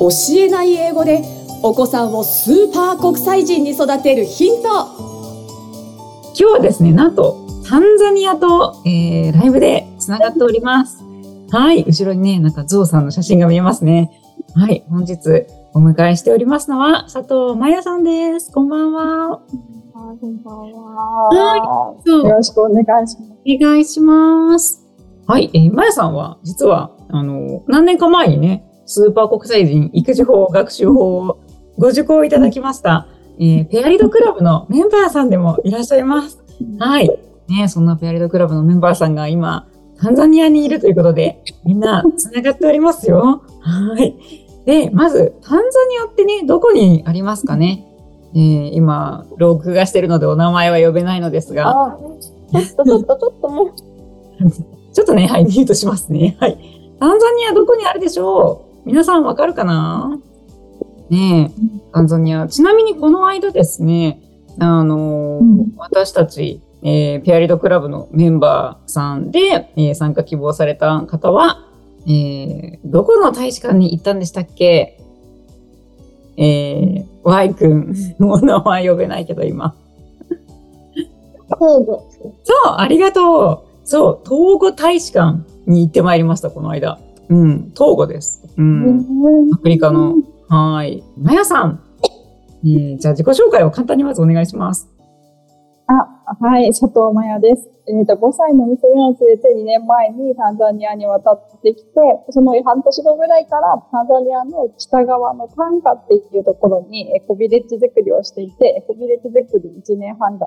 教えない英語でお子さんをスーパー国際人に育てるヒント今日はですねなんとタンザニアと、えー、ライブでつながっておりますはい後ろにねなんかゾウさんの写真が見えますねはい本日お迎えしておりますのは佐藤真也さんですこんばんはこんばんは。はい。よろしくお願いします。お願いします。はい。えー、まやさんは、実は、あの、何年か前にね、スーパー国際人育児法学習法をご受講いただきました、えー、ペアリドクラブのメンバーさんでもいらっしゃいます。はい。ね、そんなペアリドクラブのメンバーさんが今、タンザニアにいるということで、みんな繋がっておりますよ。はい。で、まず、タンザニアってね、どこにありますかね？えー、今、録画してるのでお名前は呼べないのですが。ちょっとちょっとちょっともう。ちょっとね、はい、ミュートしますね。はい。タンザニアどこにあるでしょう？皆さんわかるかな？ねえ、タンザニア。ちなみにこの間ですね、あのーうん、私たち、えー、ペアリドクラブのメンバーさんで、えー、参加希望された方は、えー、どこの大使館に行ったんでしたっけ？えー、Y 君の名前呼べないけど今。東郷。そう、ありがとう。そう、東郷大使館に行ってまいりました、この間。うん、東郷です。うん。アフリカの。はい。まやさん。えー、じゃあ自己紹介を簡単にまずお願いします。あ、はい、佐藤真也です。えっ、ー、と、5歳の娘を連れて2年前にタンザニアに渡ってきて、その半年後ぐらいからタンザニアの北側のタンカっていうところにエコビレッジ作りをしていて、エコビレッジ作り1年半が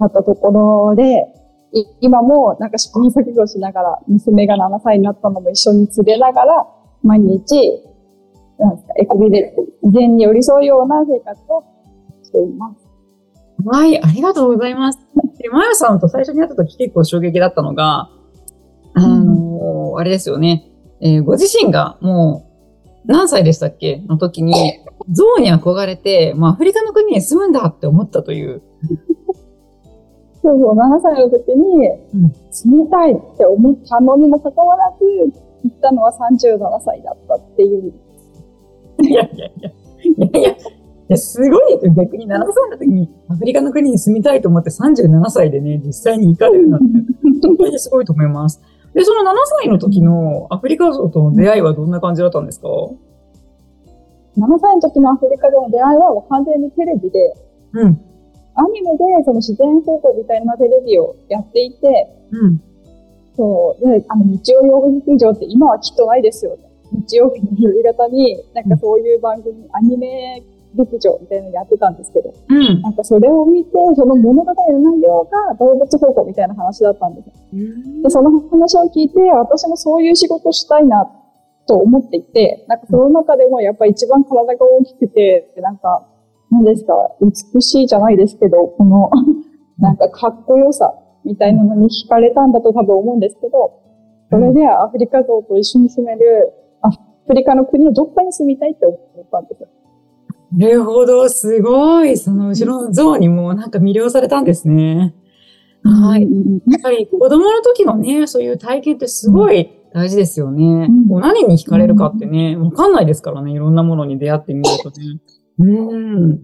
経ったところで、今もなんか試行錯誤しながら、娘が7歳になったのも一緒に連れながら、毎日、なんですか、エコビレッジ、自然に寄り添うような生活をしています。はい、ありがとうございます。で、まやさんと最初に会った時結構衝撃だったのが、あのー、あれですよね。えー、ご自身がもう何歳でしたっけ？の時に、象に憧れて、まあ、アフリカの国に住むんだって思ったという。そうそう、7歳の時に住みたいって思ったのにもかかわらず、行ったのは37歳だったっていう。いやいやいや。いやいや、や、すごいですよ。逆に7歳の時にアフリカの国に住みたいと思って37歳でね、実際に行かれるなんて、本当にすごいと思います。で、その7歳の時のアフリカ像との出会いはどんな感じだったんですか ?7 歳の時のアフリカでの出会いは完全にテレビで、うん。アニメでその自然方向みたいなテレビをやっていて、うん。そう。で、あの、日曜洋劇場って今はきっとないですよね。日曜日の夕方に、なんかそういう番組、アニメ劇場みたいなのやってたんですけど、うん、なんかそれを見て、その物語の内容が動物保護みたいな話だったんですよ。で、その話を聞いて、私もそういう仕事したいなと思っていて、なんかその中でもやっぱり一番体が大きくて、なんか、何ですか、美しいじゃないですけど、このなんかかっこよさみたいなのに惹かれたんだと多分思うんですけど、それでアフリカ像と一緒に住める、アフリカの国のどっかに住みたいって思ったんですよ。なるほど、すごい。その後ろの像にもなんか魅了されたんですね。はい。やっぱり子供の時のね、そういう体験ってすごい大事ですよね。うん、何に惹かれるかってね、わかんないですからね、いろんなものに出会ってみるとね。うん。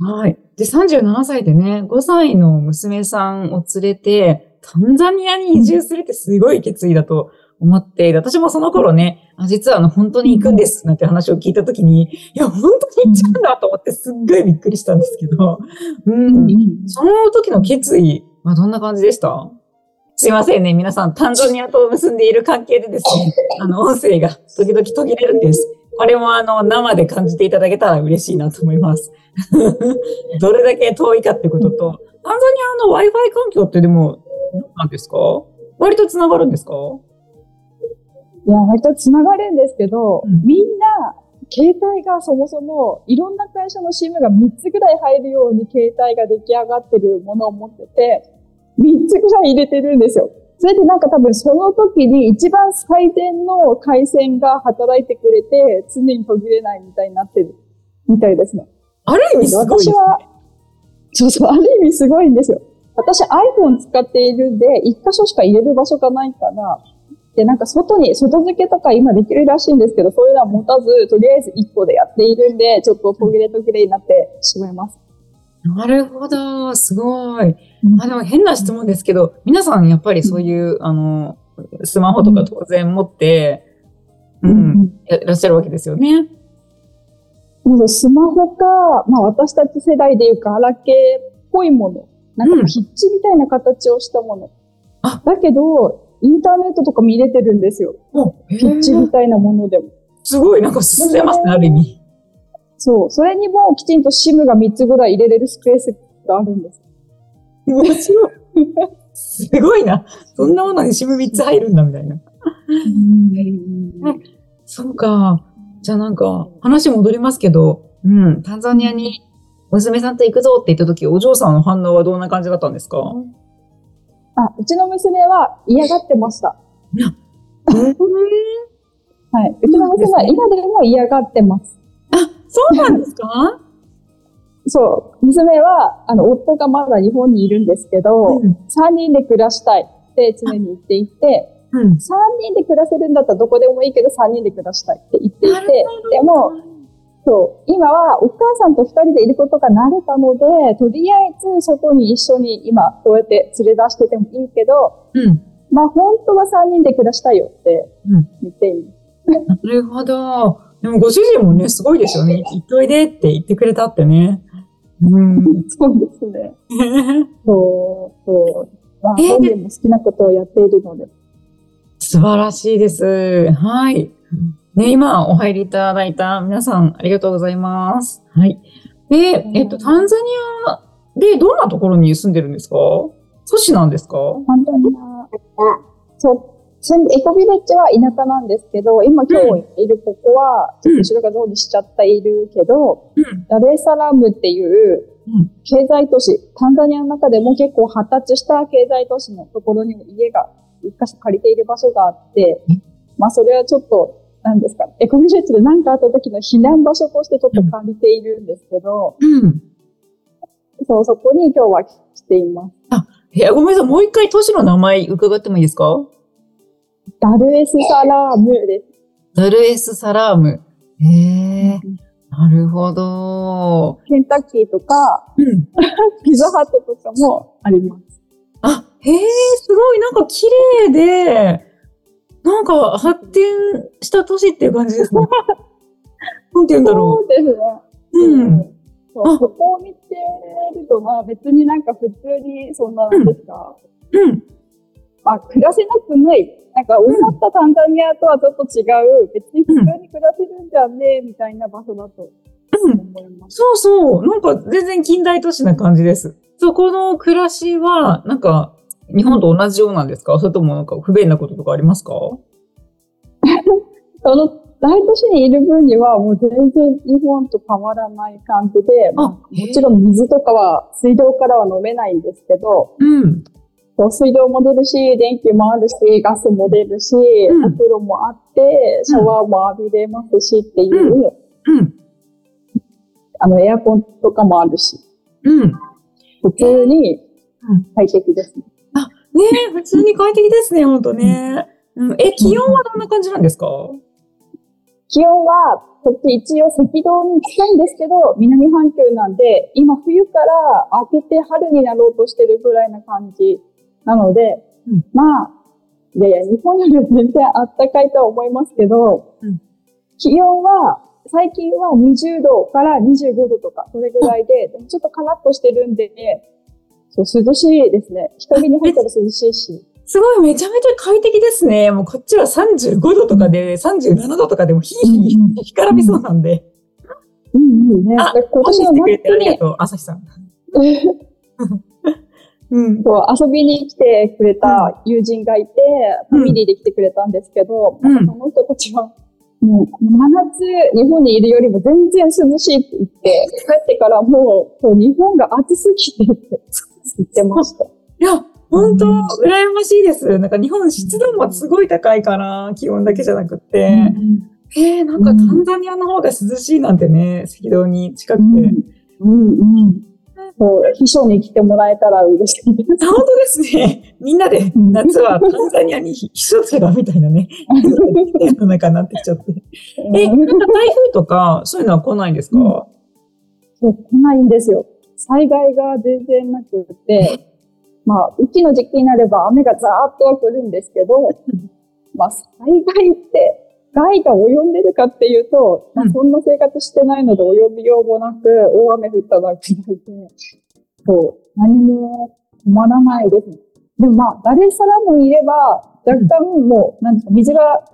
はい。で、37歳でね、5歳の娘さんを連れて、タンザニアに移住するってすごい決意だと思って、私もその頃ね、あ実はあの、本当に行くんです、なんて話を聞いたときに、いや、本当に行っちゃうんだと思ってすっごいびっくりしたんですけど、うん、その時の決意はどんな感じでした？すいませんね。皆さん、タンザニアと結んでいる関係でですね、あの、音声が時々途切れるんです。これもあの、生で感じていただけたら嬉しいなと思います。どれだけ遠いかってことと、タンザニアの Wi-Fi 環境ってでも、どうなんですか？割と繋がるんですか？いや、割と繋がるんですけど、うん、みんな、携帯がそもそも、いろんな会社の SIM が3つぐらい入るように携帯が出来上がってるものを持ってて、3つぐらい入れてるんですよ。それでなんか多分その時に一番最善の回線が働いてくれて、常に途切れないみたいになってるみたいですね。ある意味すごいです、ね、私は、そうそう、ある意味すごいんですよ。私 iPhone 使っているんで、一箇所しか入れる場所がないから、で、なんか外に、外付けとか今できるらしいんですけど、そういうのは持たず、とりあえず1個でやっているんで、ちょっと途切れ途切れになってしまいます。なるほど、すごい。あでも変な質問ですけど、皆さんやっぱりそういう、あの、スマホとか当然持って、うん、うん、いらっしゃるわけですよね。スマホか、まあ私たち世代でいうか、ガラケーっぽいもの。なんかピッチみたいな形をしたもの。うん、だけど、インターネットとか見れてるんですよ。ピッチみたいなものでも。すごい、なんか進んでますね、ある意味。そう。それにもきちんと SIM が3つぐらい入れれるスペースがあるんです。面白い。すごいな。そんなものに SIM3 つ入るんだ、みたいな。そうか。じゃあなんか、話戻りますけど、うん、タンザニアに娘さんと行くぞって言った時、お嬢さんの反応はどんな感じだったんですか、あ、うちの娘は嫌がってました。はい。うちの娘は今でも嫌がってます。あ、そうなんですか？そう。娘は、あの、夫がまだ日本にいるんですけど、うん、3人で暮らしたいって常に言っていて、うん、3人で暮らせるんだったらどこでもいいけど3人で暮らしたいって言っていて、でも、そう、今はお母さんと2人でいることが慣れたので、とりあえず外に一緒に今こうやって連れ出しててもいいけど、うん、まあ本当は3人で暮らしたいよって言っている。うん、なるほど。でもご主人もね、すごいですよね。行っといでって言ってくれたってね。うん、そうですね。そう、そう。まあ、本人も好きなことをやっているので。素晴らしいです。はい。ね、今お入りいただいた皆さんありがとうございます。はい。で、えっと、タンザニアでどんなところに住んでるんですか？都市なんですか？タンザニア。そう。エコビレッジは田舎なんですけど、今今日いるここは、ちょっと後ろが通りしちゃっているけど、うん、ダレーサラムっていう経済都市、タンザニアの中でも結構発達した経済都市のところにも家が一箇所借りている場所があって、まあそれはちょっと、なんですか、エコビレッジで何かあった時の避難場所としてちょっと借りているんですけど、うん、そう、そこに今日は来ています。あ、いや、ごめんなさい。もう一回都市の名前伺ってもいいですか？ダルエスサラームです。ダルエスサラーム。へえ、なるほど。ケンタッキーとか、うん、ピザハットとかもあります。あ、へえ、すごい、なんか綺麗で、なんか発展した都市っていう感じですね。なんて言うんだろう。そうですね。うん。そうここを見てると、まあ別になんか普通にそんな、なんですか。うん。まあ暮らせなくない。なんか思ったタンザニアとはちょっと違う、別に普通に暮らせるんじゃねえ、みたいな場所だと。うん、そうそう。なんか全然近代都市な感じです。そこの暮らしは、なんか日本と同じようなんですか？それともなんか不便なこととかありますか？その大都市にいる分にはもう全然日本と変わらない感じで、まあ、もちろん水とかは水道からは飲めないんですけど、うん、水道も出るし、電気もあるし、ガスも出るし、うん、お風呂もあって、シャワーも浴びれますしっていう、うん。うん、あの、エアコンとかもあるし、うん、普通に快適ですね。あ、ね普通に快適ですね、ほんとね。うん、え、気温はどんな感じなんですか？気温は、こっち一応赤道に近いんですけど、南半球なんで、今冬から明けて春になろうとしてるぐらいな感じなので、うん、まあ、いやいや、日本よりは全然あったかいとは思いますけど、うん、気温は、最近は20度から25度とか、それぐらいで、でもちょっとカラッとしてるんで、そう、涼しいですね。日陰に入ったら涼しいし。すごい、めちゃめちゃ快適ですね。もうこっちは35度とかで、37度とかでもヒーヒー、干からびそうなんで。うんうんね。あ、今年の夏に。ありがとう、朝日さん。うん、そう遊びに来てくれた友人がいて、ファミリーで来てくれたんですけど、うん、その人たちは、もう、真夏、日本にいるよりも全然涼しいって言って、帰ってからもう、日本が暑すぎてって言ってました。いや、本当、羨ましいです。なんか日本湿度もすごい高いから、気温だけじゃなくて。うん、えー、なんかタンザニアの方が涼しいなんてね、赤道に近くて。うん、うん、そう、秘書に来てもらえたら嬉しいです。本当ですね。みんなで夏はタンザニアに秘書すがみたいなね、世の中になってきちゃって。え、台風とか、そういうのは来ないんですか、うん、そう、来ないんですよ。災害が全然なくて、まあ、雨季の時期になれば雨がザーッとは来るんですけど、まあ、災害って害が及んでるかっていうと、まあ、そんな生活してないので及びようもなく、大雨降っただけで、そう、何も止まらないですね。でもまあ、ダレサラムにいれば、若干もう、なんですか、水が、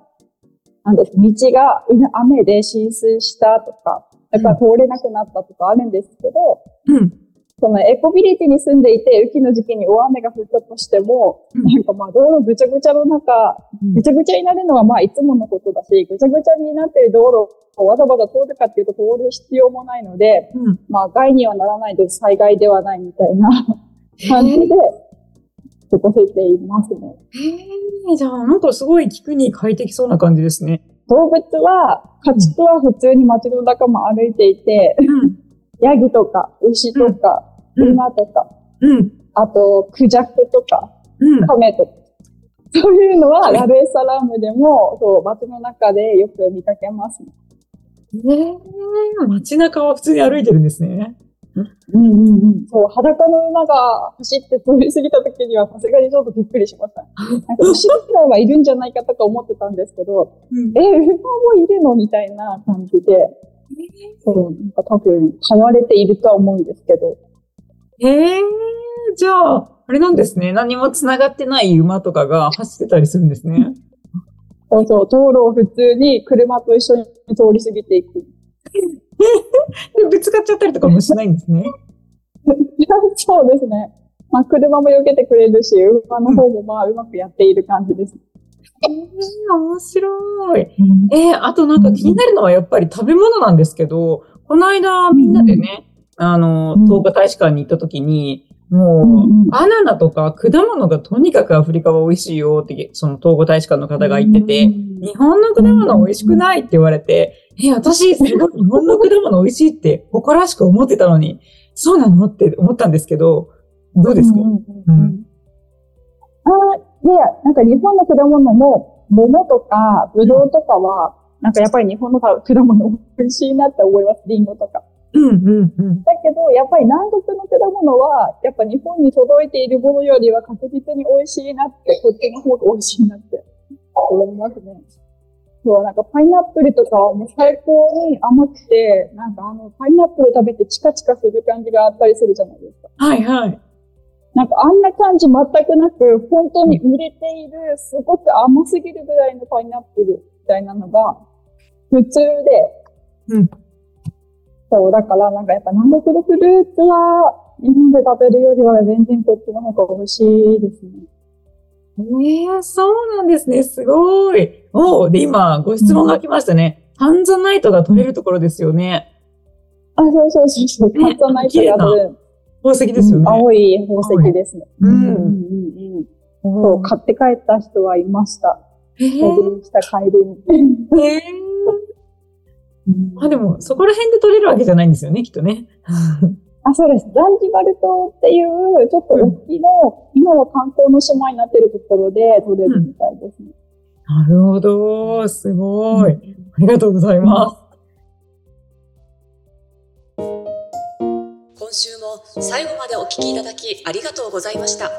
なんですか、道が雨で浸水したとか、やっぱ通れなくなったとかあるんですけど、うん、そのエコビリティに住んでいて、雨季の時期に大雨が降ったとしても、うん、なんかまあ道路ぐちゃぐちゃの中、ぐちゃぐちゃになるのはまあいつものことだし、ぐちゃぐちゃになってる道路をわざわざ通るかっていうと通る必要もないので、うん、まあ害にはならないです。災害ではないみたいな感じで過ごせていますね。へえ、じゃあなんかすごい聞くに快適そうな感じですね。動物は、家畜は普通に街の中も歩いていて、うんヤギとか、牛とか、馬とか、うん、あと、クジャクとか、カメとか、そういうのは、ラルエサラームでも、そう、街の中でよく見かけますね。えー、街中は普通に歩いてるんですね。うんうんうん。そう、裸の馬が走って通り過ぎた時には、さすがにちょっとびっくりしました。なんか後ろくらいはいるんじゃないかとか思ってたんですけど、うん、え、馬もいるの？みたいな感じで、そう、なんか多分、買われているとは思うんですけど。ええー、じゃあ、あれなんですね。何も繋がってない馬とかが走ってたりするんですね。そうそう、道路を普通に車と一緒に通り過ぎていく。で、ぶつかっちゃったりとかもしないんですね。そうですね。まあ、車も避けてくれるし、馬の方もまあ、うまくやっている感じです。えー、面白い。えー、あとなんか気になるのはやっぱり食べ物なんですけど、この間みんなでね、あの、東華大使館に行った時に、もう、バナナとか果物がとにかくアフリカは美味しいよって、その東華大使館の方が言ってて、日本の果物美味しくないって言われて、え、私すごい日本の果物美味しいって誇らしく思ってたのに、そうなのって思ったんですけど、どうですか、うん、あいや、なんか日本の果物も、桃とか、ぶどうとかは、なんかやっぱり日本の果物美味しいなって思います。リンゴとか。うんうんうん。だけど、やっぱり南国の果物は、やっぱ日本に届いているものよりは確実に美味しいなって、こっちの方が美味しいなって思いますね。そう、なんかパイナップルとかはもう最高に甘くて、なんかあの、パイナップル食べてチカチカする感じがあったりするじゃないですか。はいはい。なんかあんな感じ全くなく、本当に売れている、すごく甘すぎるぐらいのパイナップルみたいなのが、普通で、うん。そう、だからなんかやっぱ南国のフルーツは、日本で食べるよりは全然こっちの方が美味しいですね。ええー、そうなんですね。すごい。おで、今、ご質問が来ましたね。ハンザナイトが取れるところですよね。あ、そうそうそうそう。ハンザナイトが取れる。宝石ですよね。青い宝石ですね。うん。うんうんそう、買って帰った人はいました。えー、した帰りに。えー、あ、でも、そこら辺で取れるわけじゃないんですよね、きっとね。あ、そうです。ザンジバル島っていう、ちょっと大きの、うん、今は観光の島になってるところで取れるみたいですね。うん、なるほど。すごい。ありがとうございます。週も最後までお聴きいただきありがとうございました。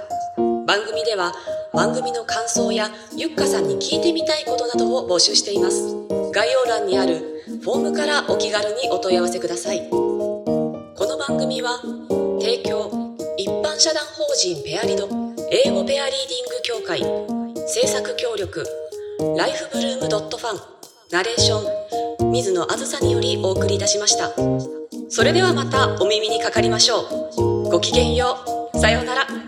番組では番組の感想やゆっかさんに聞いてみたいことなどを募集しています。概要欄にあるフォームからお気軽にお問い合わせください。この番組は提供一般社団法人ペアリド英語ペアリーディング協会制作協力ライフブルームドットファンナレーション水野あずさによりお送りいたしました。それではまたお耳にかかりましょう。ごきげんよう。さようなら。